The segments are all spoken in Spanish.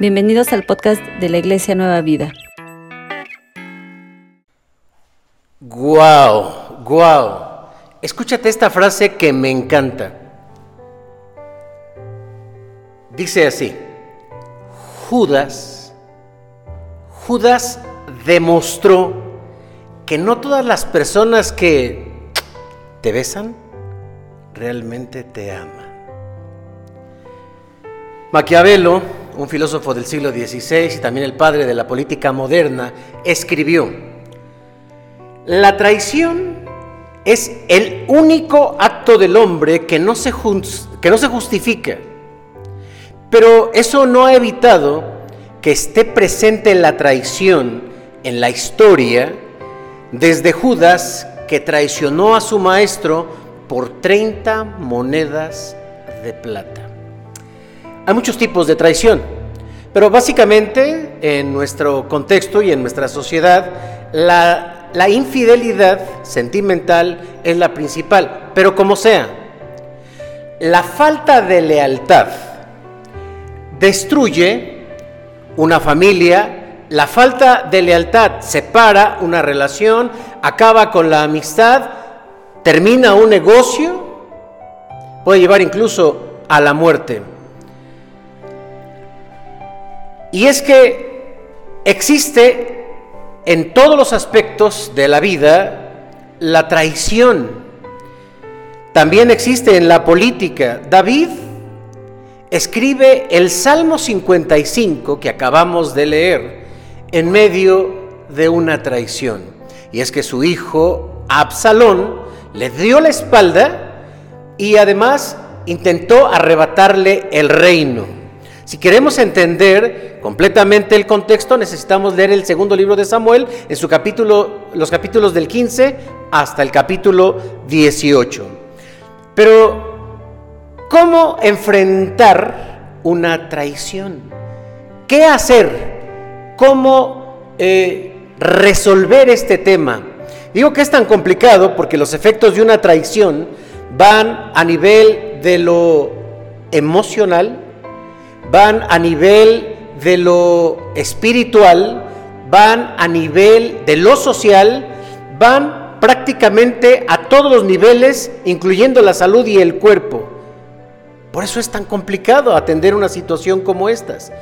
Bienvenidos al podcast de la Iglesia Nueva Vida. Guau, guau. Escúchate esta frase que me encanta. Dice así: Judas, Judas demostró que no todas las personas que te besan realmente te aman. Maquiavelo, un filósofo del siglo XVI y también el padre de la política moderna, escribió, la traición es el único acto del hombre que no se, que no se justifica, pero eso no ha evitado que esté presente la traición en la historia desde Judas que traicionó a su maestro por 30 monedas de plata. Hay muchos tipos de traición, pero básicamente en nuestro contexto y en nuestra sociedad la, infidelidad sentimental es la principal, pero como sea, la falta de lealtad destruye una familia, la falta de lealtad separa una relación, acaba con la amistad, termina un negocio, puede llevar incluso a la muerte. Y es que existe en todos los aspectos de la vida la traición. También existe en la política. David escribe el Salmo 55 que acabamos de leer en medio de una traición. Y es que su hijo Absalón le dio la espalda y además intentó arrebatarle el reino. Si queremos entender completamente el contexto, necesitamos leer el segundo libro de Samuel en su capítulo, los capítulos del 15 hasta el capítulo 18. Pero, ¿cómo enfrentar una traición? ¿Qué hacer? ¿Cómo eh, resolver este tema? Digo que es tan complicado porque los efectos de una traición van a nivel de lo emocional, van a nivel de lo espiritual, van a nivel de lo social, van prácticamente a todos los niveles, incluyendo la salud y el cuerpo. Por eso es tan complicado atender una situación como estas.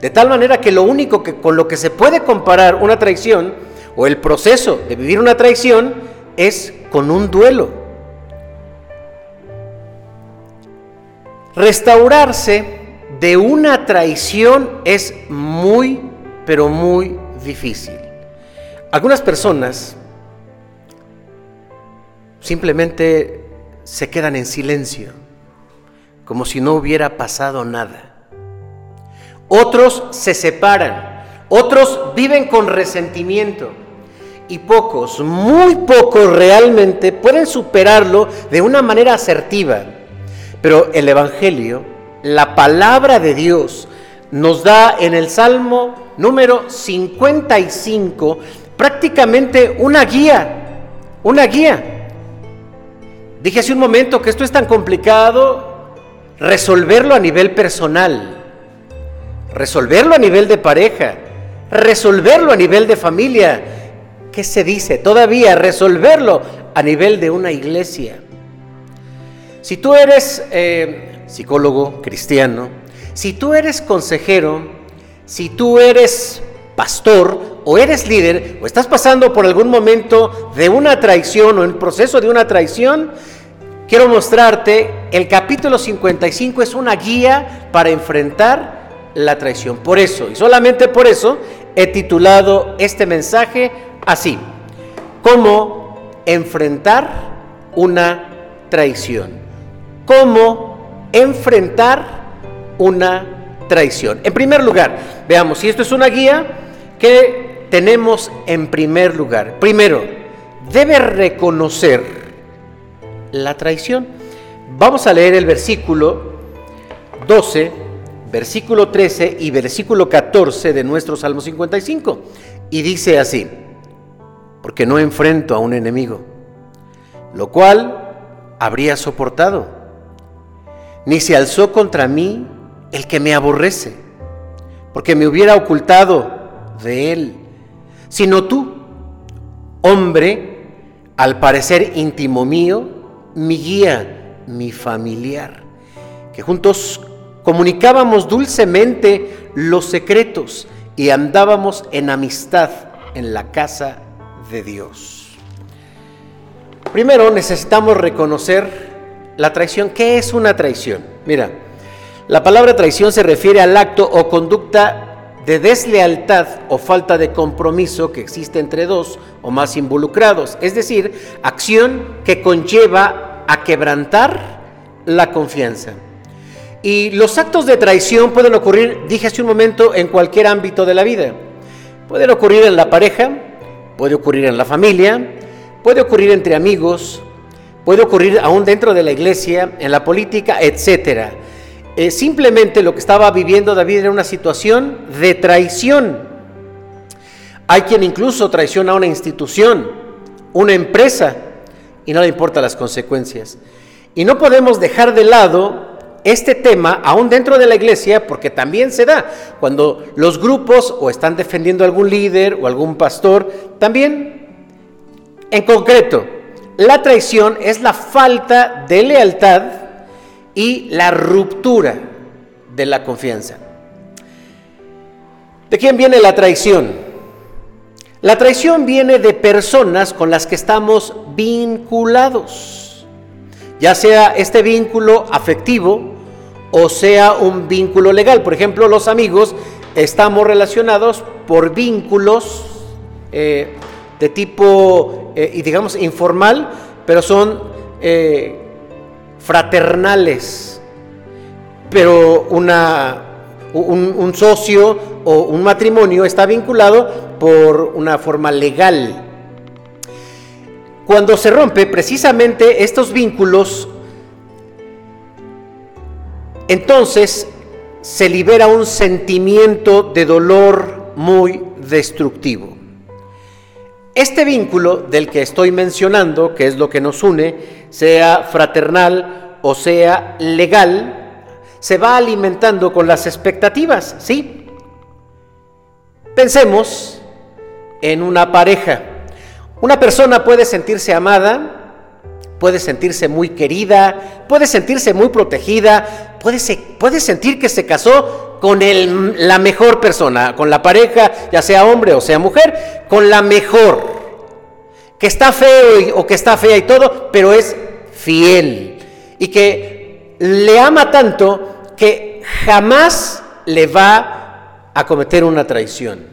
De tal manera que lo único que con lo que se puede comparar una traición o el proceso de vivir una traición es con un duelo. Restaurarse de una traición es muy, pero muy difícil. Algunas personas simplemente se quedan en silencio, como si no hubiera pasado nada. Otros se separan, otros viven con resentimiento y pocos, muy pocos realmente pueden superarlo de una manera asertiva. Pero el Evangelio la palabra de Dios nos da en el Salmo número 55 prácticamente una guía, una guía. Dije hace un momento que esto es tan complicado resolverlo a nivel personal, resolverlo a nivel de pareja, resolverlo a nivel de familia. ¿Qué se dice? Todavía resolverlo a nivel de una iglesia. Si tú eres eh, psicólogo cristiano, si tú eres consejero, si tú eres pastor o eres líder o estás pasando por algún momento de una traición o en proceso de una traición, quiero mostrarte el capítulo 55 es una guía para enfrentar la traición. Por eso, y solamente por eso, he titulado este mensaje así, cómo enfrentar una traición. Cómo enfrentar una traición. En primer lugar, veamos, si esto es una guía, ¿qué tenemos en primer lugar? Primero, debe reconocer la traición. Vamos a leer el versículo 12, versículo 13 y versículo 14 de nuestro Salmo 55. Y dice así, porque no enfrento a un enemigo, lo cual habría soportado ni se alzó contra mí el que me aborrece. porque me hubiera ocultado de él, sino tú, hombre, al parecer íntimo mío, mi guía, mi familiar, que juntos comunicábamos dulcemente los secretos y andábamos en amistad en la casa de Dios. Primero necesitamos reconocer la traición. ¿Qué es una traición? Mira, la palabra traición se refiere al acto o conducta de deslealtad o falta de compromiso que existe entre dos o más involucrados, es decir, acción que conlleva a quebrantar la confianza. Y los actos de traición pueden ocurrir, dije hace un momento, en cualquier ámbito de la vida. Pueden ocurrir en la pareja, puede ocurrir en la familia, puede ocurrir entre amigos, puede ocurrir aún dentro de la iglesia, en la política, etc. Eh, simplemente lo que estaba viviendo David era una situación de traición. Hay quien incluso traiciona a una institución, una empresa, y no le importan las consecuencias. Y no podemos dejar de lado este tema aún dentro de la iglesia, porque también se da cuando los grupos o están defendiendo a algún líder o algún pastor, también en concreto, la traición es la falta de lealtad y la ruptura de la confianza. ¿De quién viene la traición? La traición viene de personas con las que estamos vinculados, ya sea este vínculo afectivo, o sea un vínculo legal. Por ejemplo, los amigos estamos relacionados por vínculos eh, de tipo, eh, y digamos, informal, pero son eh, fraternales. Pero una, un socio o un matrimonio está vinculado por una forma legal. Cuando se rompe precisamente estos vínculos entonces se libera un sentimiento de dolor muy destructivo. Este vínculo del que estoy mencionando, que es lo que nos une, sea fraternal o sea legal, se va alimentando con las expectativas, ¿sí? Pensemos en una pareja. Una persona puede sentirse amada, puede sentirse muy querida, puede sentirse muy protegida, puede, puede sentir que se casó con el, la mejor persona, con la pareja, ya sea hombre o sea mujer, con la mejor, que está feo o que está fea y todo, pero es fiel y que le ama tanto que jamás le va a cometer una traición.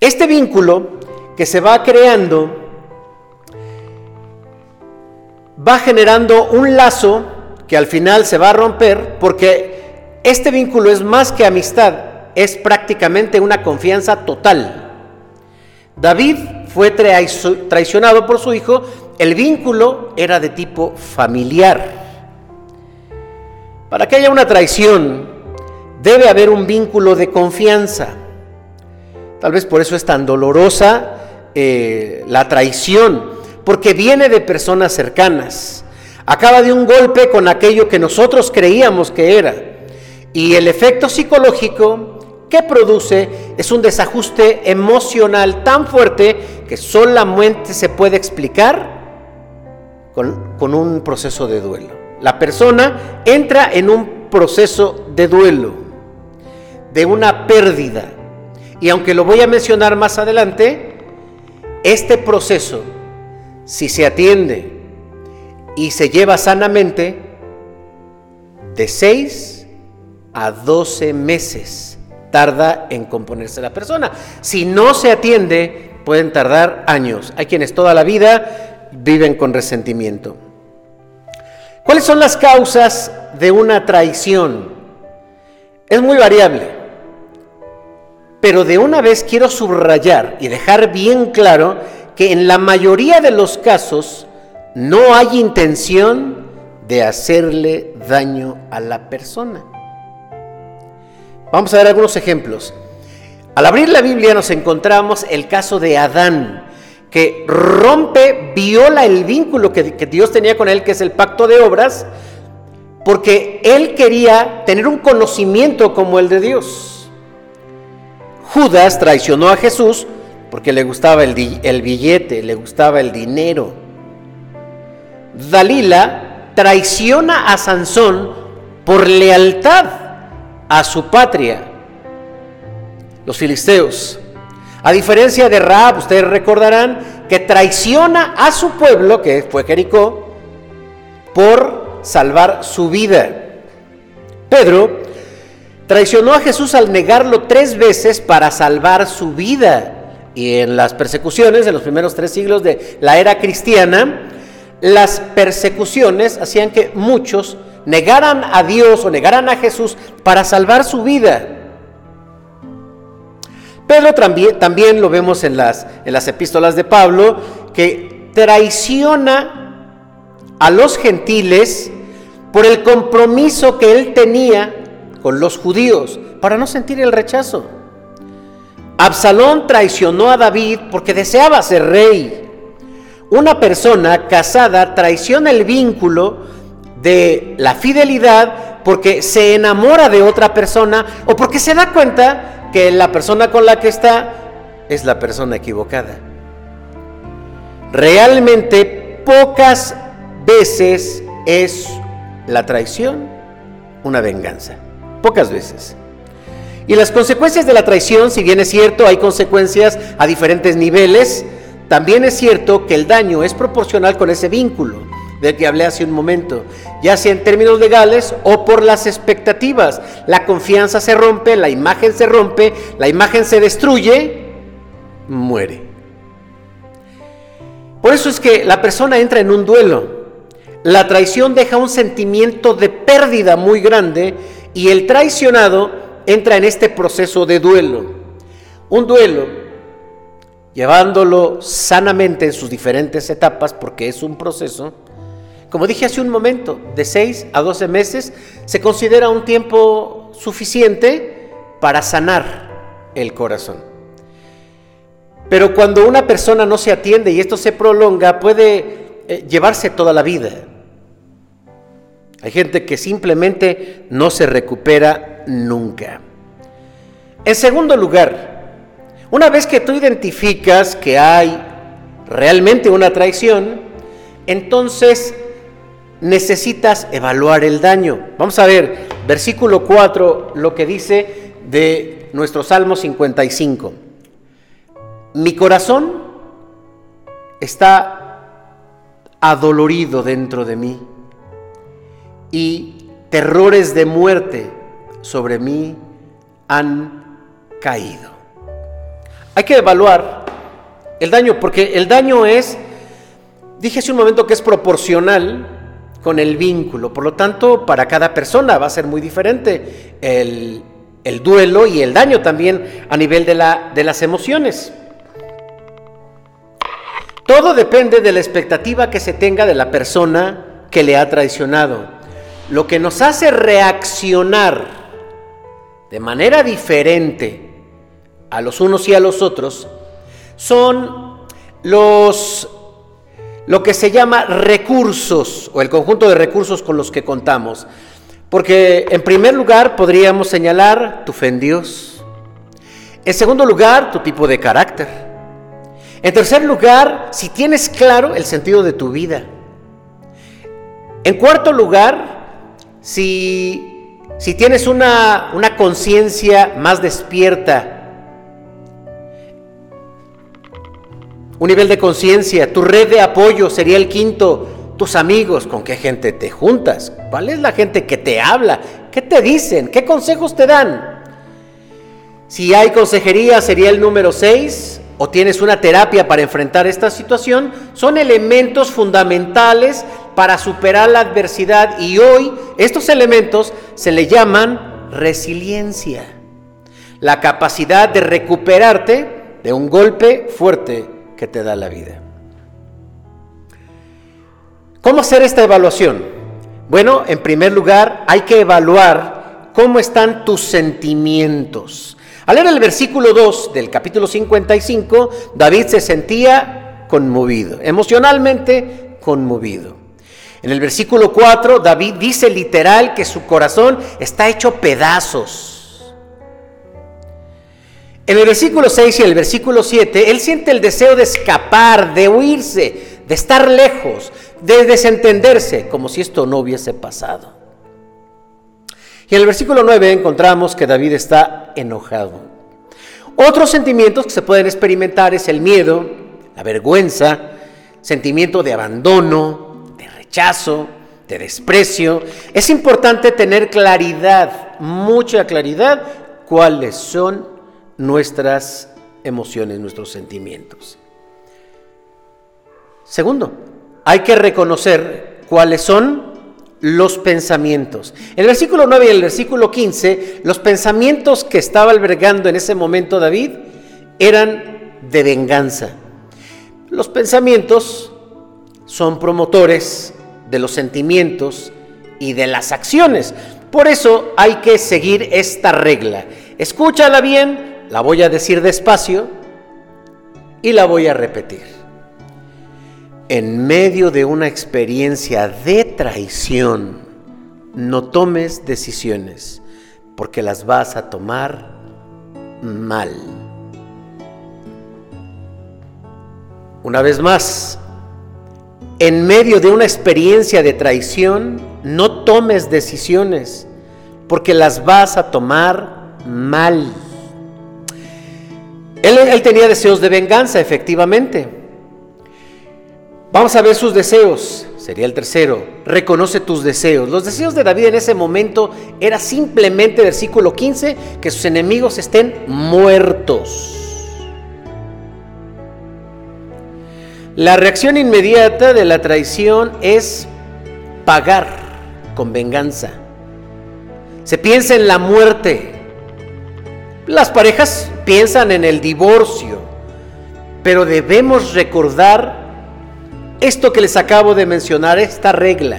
Este vínculo que se va creando va generando un lazo que al final se va a romper porque este vínculo es más que amistad, es prácticamente una confianza total. David fue traicionado por su hijo, el vínculo era de tipo familiar. Para que haya una traición, debe haber un vínculo de confianza. Tal vez por eso es tan dolorosa eh, la traición, porque viene de personas cercanas. Acaba de un golpe con aquello que nosotros creíamos que era. Y el efecto psicológico que produce es un desajuste emocional tan fuerte que solamente se puede explicar con, con un proceso de duelo. La persona entra en un proceso de duelo, de una pérdida. Y aunque lo voy a mencionar más adelante, este proceso si se atiende y se lleva sanamente, de 6 a 12 meses tarda en componerse la persona. Si no se atiende, pueden tardar años. Hay quienes toda la vida viven con resentimiento. ¿Cuáles son las causas de una traición? Es muy variable. Pero de una vez quiero subrayar y dejar bien claro que en la mayoría de los casos no hay intención de hacerle daño a la persona. Vamos a ver algunos ejemplos. Al abrir la Biblia nos encontramos el caso de Adán, que rompe, viola el vínculo que, Dios tenía con él, que es el pacto de obras, porque él quería tener un conocimiento como el de Dios. Judas traicionó a Jesús porque le gustaba el, billete, le gustaba el dinero. Dalila traiciona a Sansón por lealtad a su patria, los filisteos. A diferencia de Raab, ustedes recordarán que traiciona a su pueblo, que fue Jericó, por salvar su vida. Pedro traicionó a Jesús al negarlo tres veces para salvar su vida. Y en las persecuciones de los primeros tres siglos de la era cristiana, las persecuciones hacían que muchos negaran a Dios o negaran a Jesús para salvar su vida. Pedro también, también lo vemos en las, en las epístolas de Pablo, que traiciona a los gentiles por el compromiso que él tenía con los judíos, para no sentir el rechazo. Absalón traicionó a David porque deseaba ser rey. Una persona casada traiciona el vínculo de la fidelidad porque se enamora de otra persona o porque se da cuenta que la persona con la que está es la persona equivocada. Realmente pocas veces es la traición una venganza. Pocas veces. Y las consecuencias de la traición, si bien es cierto, hay consecuencias a diferentes niveles, también es cierto que el daño es proporcional con ese vínculo del que hablé hace un momento, ya sea en términos legales o por las expectativas. La confianza se rompe, la imagen se rompe, la imagen se destruye, muere. Por eso es que la persona entra en un duelo. La traición deja un sentimiento de pérdida muy grande y el traicionado entra en este proceso de duelo. Un duelo, llevándolo sanamente en sus diferentes etapas, porque es un proceso, como dije hace un momento, de 6 a 12 meses se considera un tiempo suficiente para sanar el corazón. Pero cuando una persona no se atiende y esto se prolonga, puede eh, llevarse toda la vida. Hay gente que simplemente no se recupera nunca. En segundo lugar, una vez que tú identificas que hay realmente una traición, entonces necesitas evaluar el daño. Vamos a ver, versículo 4, lo que dice de nuestro Salmo 55. Mi corazón está adolorido dentro de mí y terrores de muerte sobre mí han caído. Hay que evaluar el daño, porque el daño es, dije hace un momento que es proporcional con el vínculo. Por lo tanto, para cada persona va a ser muy diferente el, duelo y el daño también a nivel de, la, de las emociones. Todo depende de la expectativa que se tenga de la persona que le ha traicionado. Lo que nos hace reaccionar de manera diferente a los unos y a los otros son los lo que se llama recursos o el conjunto de recursos con los que contamos. Porque en primer lugar podríamos señalar tu fe en Dios. En segundo lugar, tu tipo de carácter. En tercer lugar, si tienes claro el sentido de tu vida. En cuarto lugar, si, tienes una, una conciencia más despierta un nivel de conciencia, tu red de apoyo sería el quinto, tus amigos, con qué gente te juntas, cuál es la gente que te habla, qué te dicen, qué consejos te dan. Si hay consejería sería el número seis, o tienes una terapia para enfrentar esta situación, son elementos fundamentales para superar la adversidad y hoy estos elementos se le llaman resiliencia, la capacidad de recuperarte de un golpe fuerte que te da la vida. ¿Cómo hacer esta evaluación? Bueno, en primer lugar, hay que evaluar cómo están tus sentimientos. Al leer el versículo 2 del capítulo 55, David se sentía conmovido, emocionalmente conmovido. En el versículo 4, David dice literal que su corazón está hecho pedazos. En el versículo 6 y el versículo 7, él siente el deseo de escapar, de huirse, de estar lejos, de desentenderse, como si esto no hubiese pasado. Y en el versículo 9 encontramos que David está enojado. Otros sentimientos que se pueden experimentar es el miedo, la vergüenza, sentimiento de abandono, rechazo, de desprecio. Es importante tener claridad, mucha claridad, cuáles son nuestras emociones, nuestros sentimientos. Segundo, hay que reconocer cuáles son los pensamientos. En el versículo 9 y el versículo 15, los pensamientos que estaba albergando en ese momento David eran de venganza. Los pensamientos son promotores de los sentimientos y de las acciones. Por eso hay que seguir esta regla. Escúchala bien, la voy a decir despacio y la voy a repetir en medio de una experiencia de traición, no tomes decisiones porque las vas a tomar mal. Una vez más, en medio de una experiencia de traición, no tomes decisiones porque las vas a tomar mal. Él, tenía deseos de venganza, efectivamente Vamos a ver sus deseos. Sería el tercero. Reconoce tus deseos. Los deseos de David en ese momento era simplemente, versículo 15, que sus enemigos estén muertos. La reacción inmediata de la traición es pagar con venganza. Se piensa en la muerte. Las parejas piensan en el divorcio, pero debemos recordar esto que les acabo de mencionar, esta regla,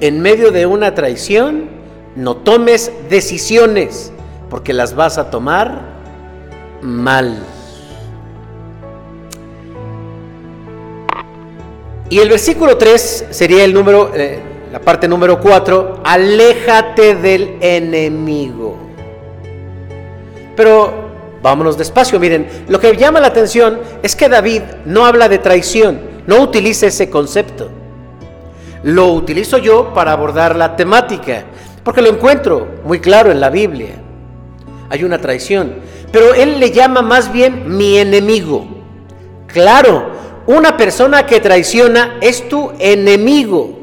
en medio de una traición, no tomes decisiones, porque las vas a tomar mal. Y el versículo 3 sería el número, eh, la parte número 4, aléjate del enemigo. Pero vámonos despacio, miren, lo que llama la atención es que David no habla de traición, no utilice ese concepto. Lo utilizo yo para abordar la temática, porque lo encuentro muy claro en la Biblia. Hay una traición, pero él le llama más bien mi enemigo. Claro, una persona que traiciona es tu enemigo.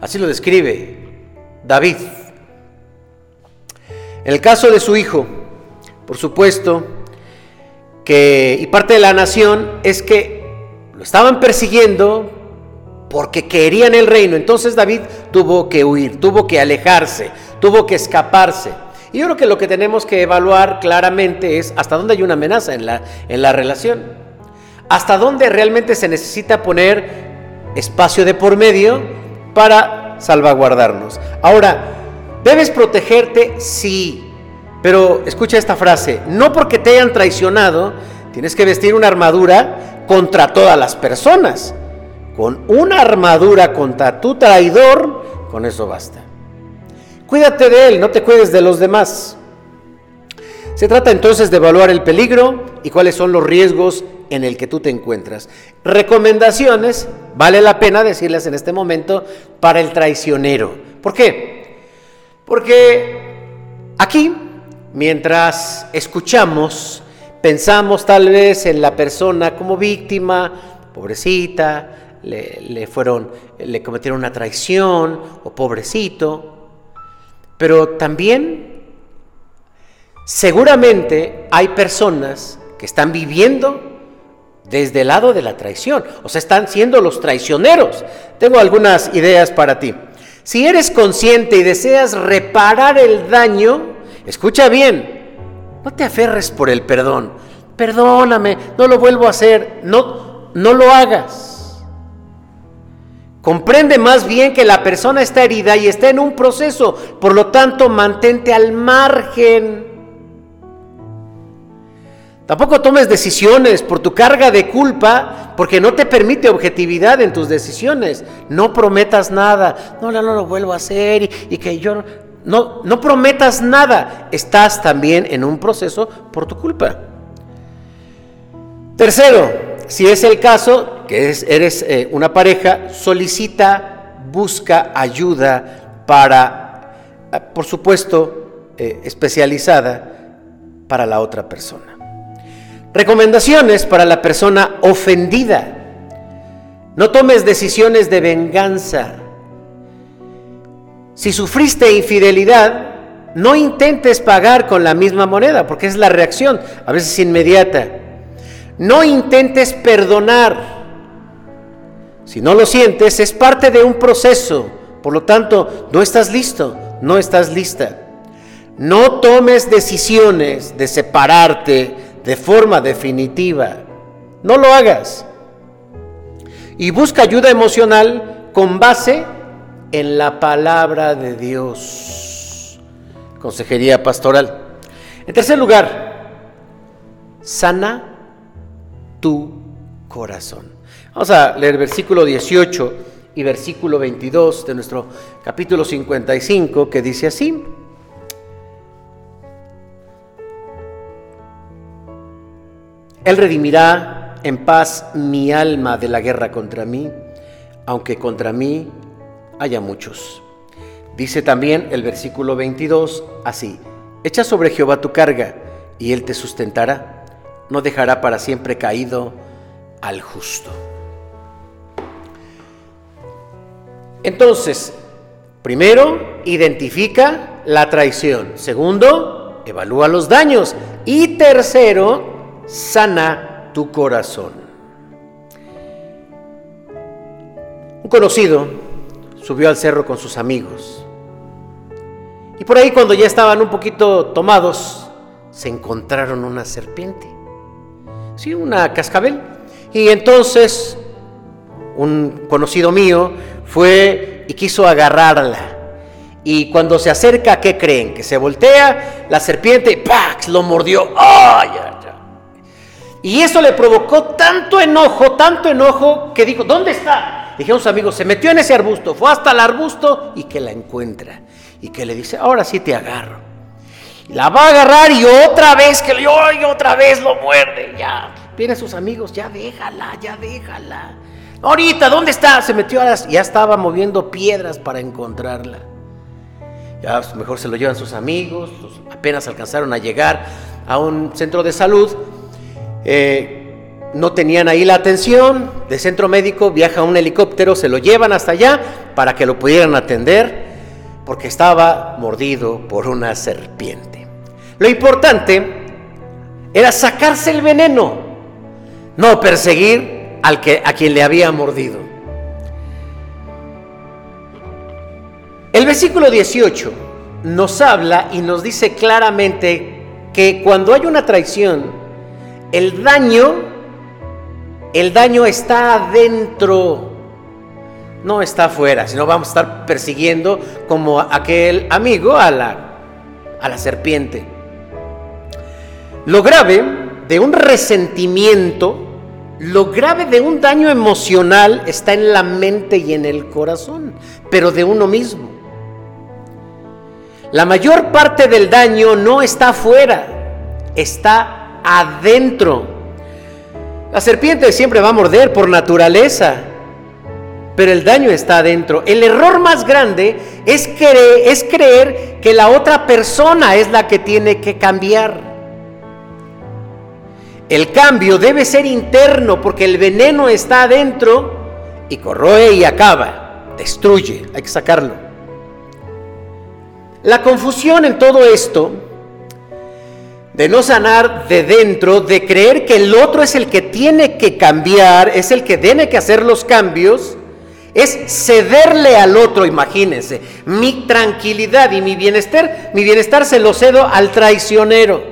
Así lo describe David. En el caso de su hijo, por supuesto, que y parte de la nación es que lo estaban persiguiendo porque querían el reino. Entonces David tuvo que huir, tuvo que alejarse, tuvo que escaparse. Y yo creo que lo que tenemos que evaluar claramente es hasta dónde hay una amenaza en la, en la relación. Hasta dónde realmente se necesita poner espacio de por medio para salvaguardarnos. Ahora, ¿debes protegerte? Sí. Pero escucha esta frase, no porque te hayan traicionado, tienes que vestir una armadura contra todas las personas. Con una armadura contra tu traidor, con eso basta. Cuídate de él, no te cuides de los demás. Se trata entonces de evaluar el peligro y cuáles son los riesgos en el que tú te encuentras. Recomendaciones, vale la pena decirlas en este momento, para el traicionero. ¿Por qué? Porque aquí, mientras escuchamos Pensamos tal vez en la persona como víctima, pobrecita, le, fueron, le cometieron una traición o pobrecito, pero también seguramente hay personas que están viviendo desde el lado de la traición, o sea, están siendo los traicioneros. Tengo algunas ideas para ti. Si eres consciente y deseas reparar el daño, escucha bien, no te aferres por el perdón. Perdóname, no lo vuelvo a hacer. No, no lo hagas. Comprende más bien que la persona está herida y está en un proceso. Por lo tanto, mantente al margen. Tampoco tomes decisiones por tu carga de culpa, porque no te permite objetividad en tus decisiones. No prometas nada. No, no, lo vuelvo a hacer y, y que yo no, no prometas nada. Estás también en un proceso por tu culpa. Tercero, si es el caso, que eres eh, una pareja, solicita, busca ayuda para, eh, por supuesto, eh, especializada para la otra persona. Recomendaciones para la persona ofendida. No tomes decisiones de venganza. Si sufriste infidelidad, no intentes pagar con la misma moneda, porque es la reacción, a veces inmediata. No intentes perdonar. Si no lo sientes, es parte de un proceso. Por lo tanto, no estás listo, no estás lista. No tomes decisiones de separarte de forma definitiva. No lo hagas. Y busca ayuda emocional con base en la palabra de Dios. Consejería pastoral. En tercer lugar, sana tu corazón. Vamos a leer versículo 18 y versículo 22 de nuestro capítulo 55 que dice así. Él redimirá en paz mi alma de la guerra contra mí, aunque contra mí haya muchos. Dice también el versículo 22 así, echa sobre Jehová tu carga y él te sustentará no dejará para siempre caído al justo. Entonces, primero, identifica la traición. Segundo, evalúa los daños. Y tercero, sana tu corazón. Un conocido subió al cerro con sus amigos. Y por ahí cuando ya estaban un poquito tomados, se encontraron una serpiente sí, una cascabel. Y entonces un conocido mío fue y quiso agarrarla. Y cuando se acerca, ¿qué creen? Que se voltea la serpiente ¡pax! lo mordió. ¡Ay, Y eso le provocó tanto enojo, tanto enojo, que dijo, ¿dónde está? Dijeron sus amigos, se metió en ese arbusto, fue hasta el arbusto y que la encuentra. Y que le dice, ahora sí te agarro. La va a agarrar y otra vez que lo y otra vez lo muerde. Ya, vienen sus amigos, ya déjala, ya déjala. Ahorita, ¿dónde está? Se metió a las, ya estaba moviendo piedras para encontrarla. Ya pues, mejor se lo llevan sus amigos, pues, apenas alcanzaron a llegar a un centro de salud. Eh, no tenían ahí la atención de centro médico, viaja un helicóptero, se lo llevan hasta allá para que lo pudieran atender, porque estaba mordido por una serpiente. Lo importante era sacarse el veneno, no perseguir al que, a quien le había mordido. El versículo 18 nos habla y nos dice claramente que cuando hay una traición, el daño, el daño está adentro, no está afuera, sino vamos a estar persiguiendo como aquel amigo a la, a la serpiente. Lo grave de un resentimiento, lo grave de un daño emocional está en la mente y en el corazón, pero de uno mismo. La mayor parte del daño no está afuera, está adentro. La serpiente siempre va a morder por naturaleza, pero el daño está adentro. El error más grande es creer, que la otra persona es la que tiene que cambiar. El cambio debe ser interno porque el veneno está adentro y corroe y acaba, destruye, hay que sacarlo. La confusión en todo esto, de no sanar de dentro, de creer que el otro es el que tiene que cambiar, es el que tiene que hacer los cambios, es cederle al otro, imagínense, mi tranquilidad y mi bienestar, mi bienestar se lo cedo al traicionero.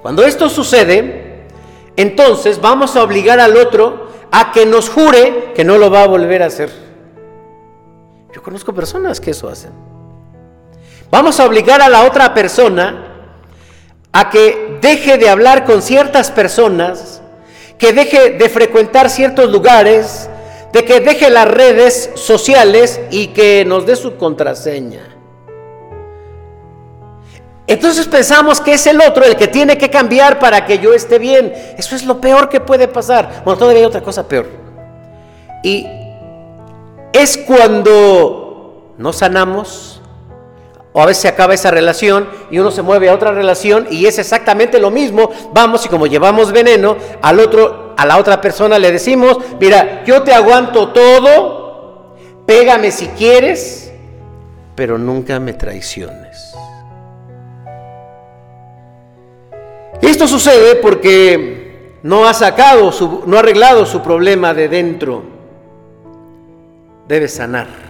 Cuando esto sucede, entonces vamos a obligar al otro a que nos jure que no lo va a volver a hacer. Yo conozco personas que eso hacen. Vamos a obligar a la otra persona a que deje de hablar con ciertas personas, que deje de frecuentar ciertos lugares, de que deje las redes sociales y que nos dé su contraseña. Entonces pensamos que es el otro el que tiene que cambiar para que yo esté bien. Eso es lo peor que puede pasar. Bueno, todavía hay otra cosa peor. Y es cuando no sanamos, o a veces se acaba esa relación y uno se mueve a otra relación y es exactamente lo mismo. Vamos y como llevamos veneno, al otro, a la otra persona le decimos, mira, yo te aguanto todo, pégame si quieres, pero nunca me traiciones. Esto sucede porque no ha sacado, no ha arreglado su problema de dentro. Debe sanar.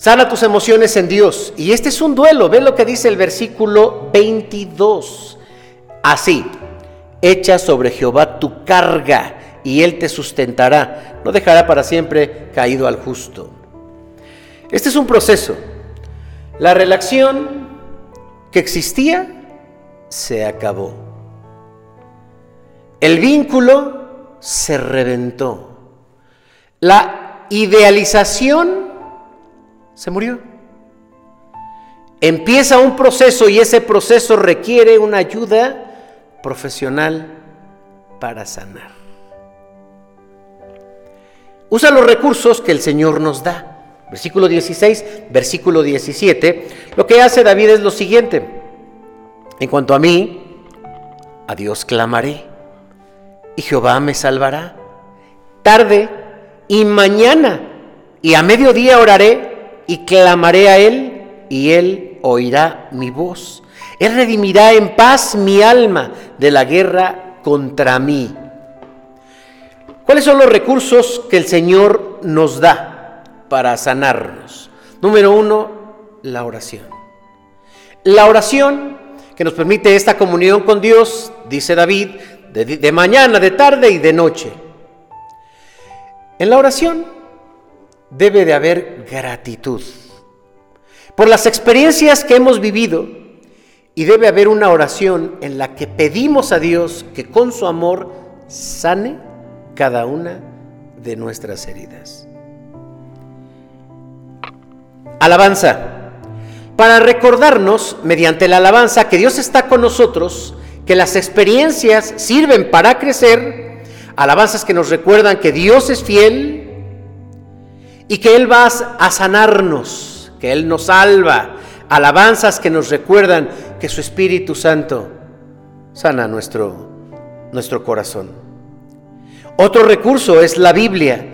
Sana tus emociones en Dios. Y este es un duelo. Ve lo que dice el versículo 22. Así, echa sobre Jehová tu carga y él te sustentará. No dejará para siempre caído al justo. Este es un proceso. La relación que existía se acabó. El vínculo se reventó. La idealización se murió. Empieza un proceso y ese proceso requiere una ayuda profesional para sanar. Usa los recursos que el Señor nos da. Versículo 16, versículo 17. Lo que hace David es lo siguiente. En cuanto a mí, a Dios clamaré y Jehová me salvará. Tarde y mañana y a mediodía oraré y clamaré a Él y Él oirá mi voz. Él redimirá en paz mi alma de la guerra contra mí. ¿Cuáles son los recursos que el Señor nos da? para sanarnos. Número uno, la oración. La oración que nos permite esta comunión con Dios, dice David, de, mañana, de tarde y de noche. En la oración debe de haber gratitud por las experiencias que hemos vivido y debe haber una oración en la que pedimos a Dios que con su amor sane cada una de nuestras heridas. Alabanza. Para recordarnos, mediante la alabanza, que Dios está con nosotros, que las experiencias sirven para crecer, alabanzas que nos recuerdan que Dios es fiel y que Él va a sanarnos, que Él nos salva, alabanzas que nos recuerdan que su Espíritu Santo sana nuestro, nuestro corazón. Otro recurso es la Biblia.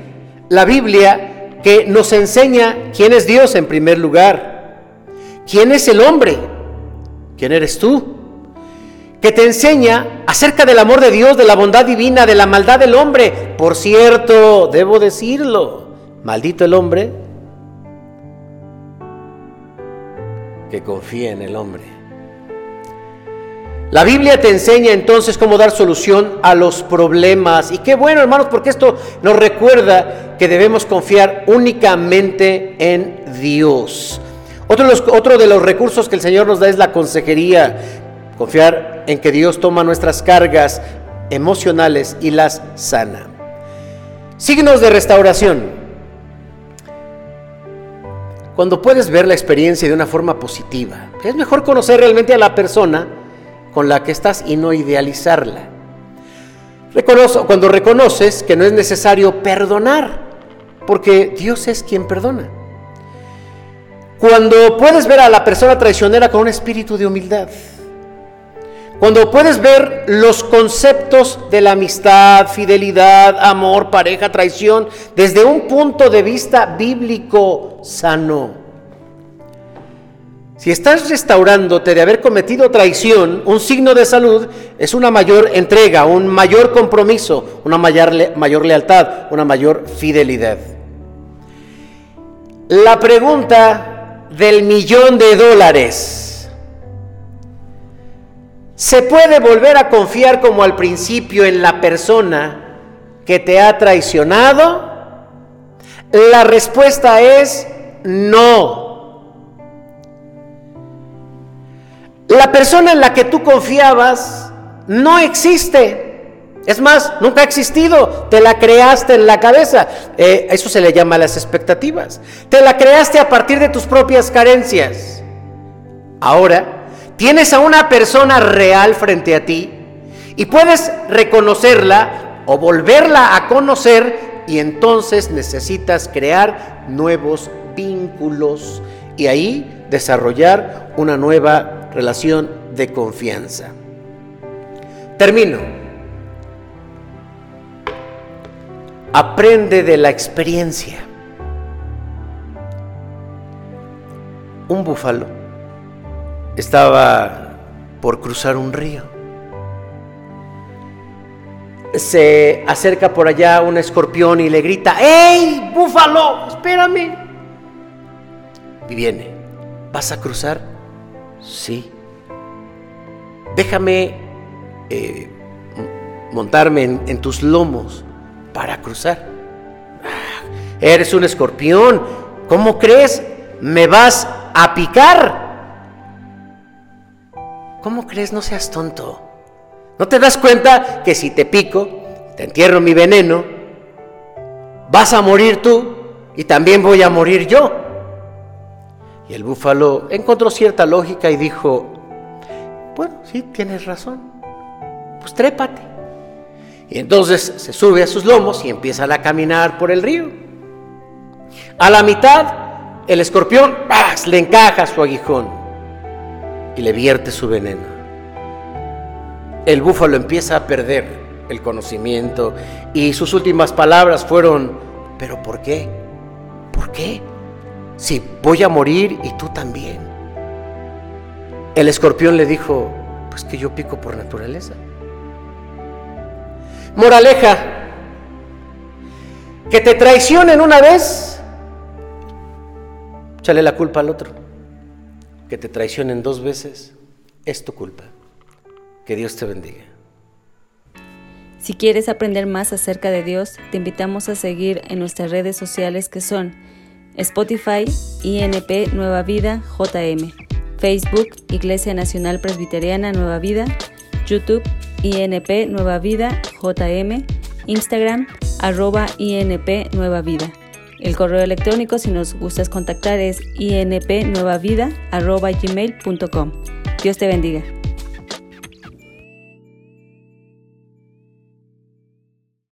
La Biblia que nos enseña quién es Dios en primer lugar, quién es el hombre, quién eres tú, que te enseña acerca del amor de Dios, de la bondad divina, de la maldad del hombre. Por cierto, debo decirlo, maldito el hombre que confía en el hombre. La Biblia te enseña entonces cómo dar solución a los problemas. Y qué bueno, hermanos, porque esto nos recuerda que debemos confiar únicamente en Dios. Otro de, los, otro de los recursos que el Señor nos da es la consejería. Confiar en que Dios toma nuestras cargas emocionales y las sana. Signos de restauración. Cuando puedes ver la experiencia de una forma positiva, es mejor conocer realmente a la persona con la que estás y no idealizarla. cuando reconoces que no es necesario perdonar, porque Dios es quien perdona. Cuando puedes ver a la persona traicionera con un espíritu de humildad. Cuando puedes ver los conceptos de la amistad, fidelidad, amor, pareja, traición, desde un punto de vista bíblico sano. Si estás restaurándote de haber cometido traición, un signo de salud es una mayor entrega, un mayor compromiso, una mayor, lealtad, una mayor fidelidad. La pregunta del millón de dólares. ¿Se puede volver a confiar como al principio en la persona que te ha traicionado? La respuesta es no. La persona en la que tú confiabas no existe. Es más, nunca ha existido. Te la creaste en la cabeza. Eh, eso se le llama las expectativas. Te la creaste a partir de tus propias carencias. Ahora, tienes a una persona real frente a ti y puedes reconocerla o volverla a conocer y entonces necesitas crear nuevos vínculos y ahí desarrollar una nueva relación de confianza. Termino. Aprende de la experiencia. Un búfalo estaba por cruzar un río. Se acerca por allá un escorpión y le grita, ¡Ey, búfalo! Espérame. Y viene, ¿vas a cruzar? Sí. Déjame eh, montarme en, tus lomos para cruzar. Ah, eres un escorpión. ¿Cómo crees? ¿Me vas a picar? ¿Cómo crees? No seas tonto. ¿No te das cuenta que si te pico, te entierro mi veneno, vas a morir tú y también voy a morir yo? Y el búfalo encontró cierta lógica y dijo, bueno, sí, tienes razón, pues trépate. Y entonces se sube a sus lomos y empieza a caminar por el río. A la mitad, el escorpión le encaja su aguijón y le vierte su veneno. El búfalo empieza a perder el conocimiento y sus últimas palabras fueron, ¿pero por qué? ¿Por qué? si voy a morir y tú también. El escorpión le dijo, pues que yo pico por naturaleza. Moraleja, que te traicionen una vez, échale la culpa al otro. Que te traicionen dos veces, es tu culpa. Que Dios te bendiga. Si quieres aprender más acerca de Dios, te invitamos a seguir en nuestras redes sociales que son Spotify, INP Nueva Vida JM, Facebook, Iglesia Nacional Presbiteriana Nueva Vida, YouTube, INP Nueva Vida JM, Instagram, arroba INP Nueva Vida. El correo electrónico, si nos gustas contactar, es inpnuevavida arroba gmail.com. Dios te bendiga.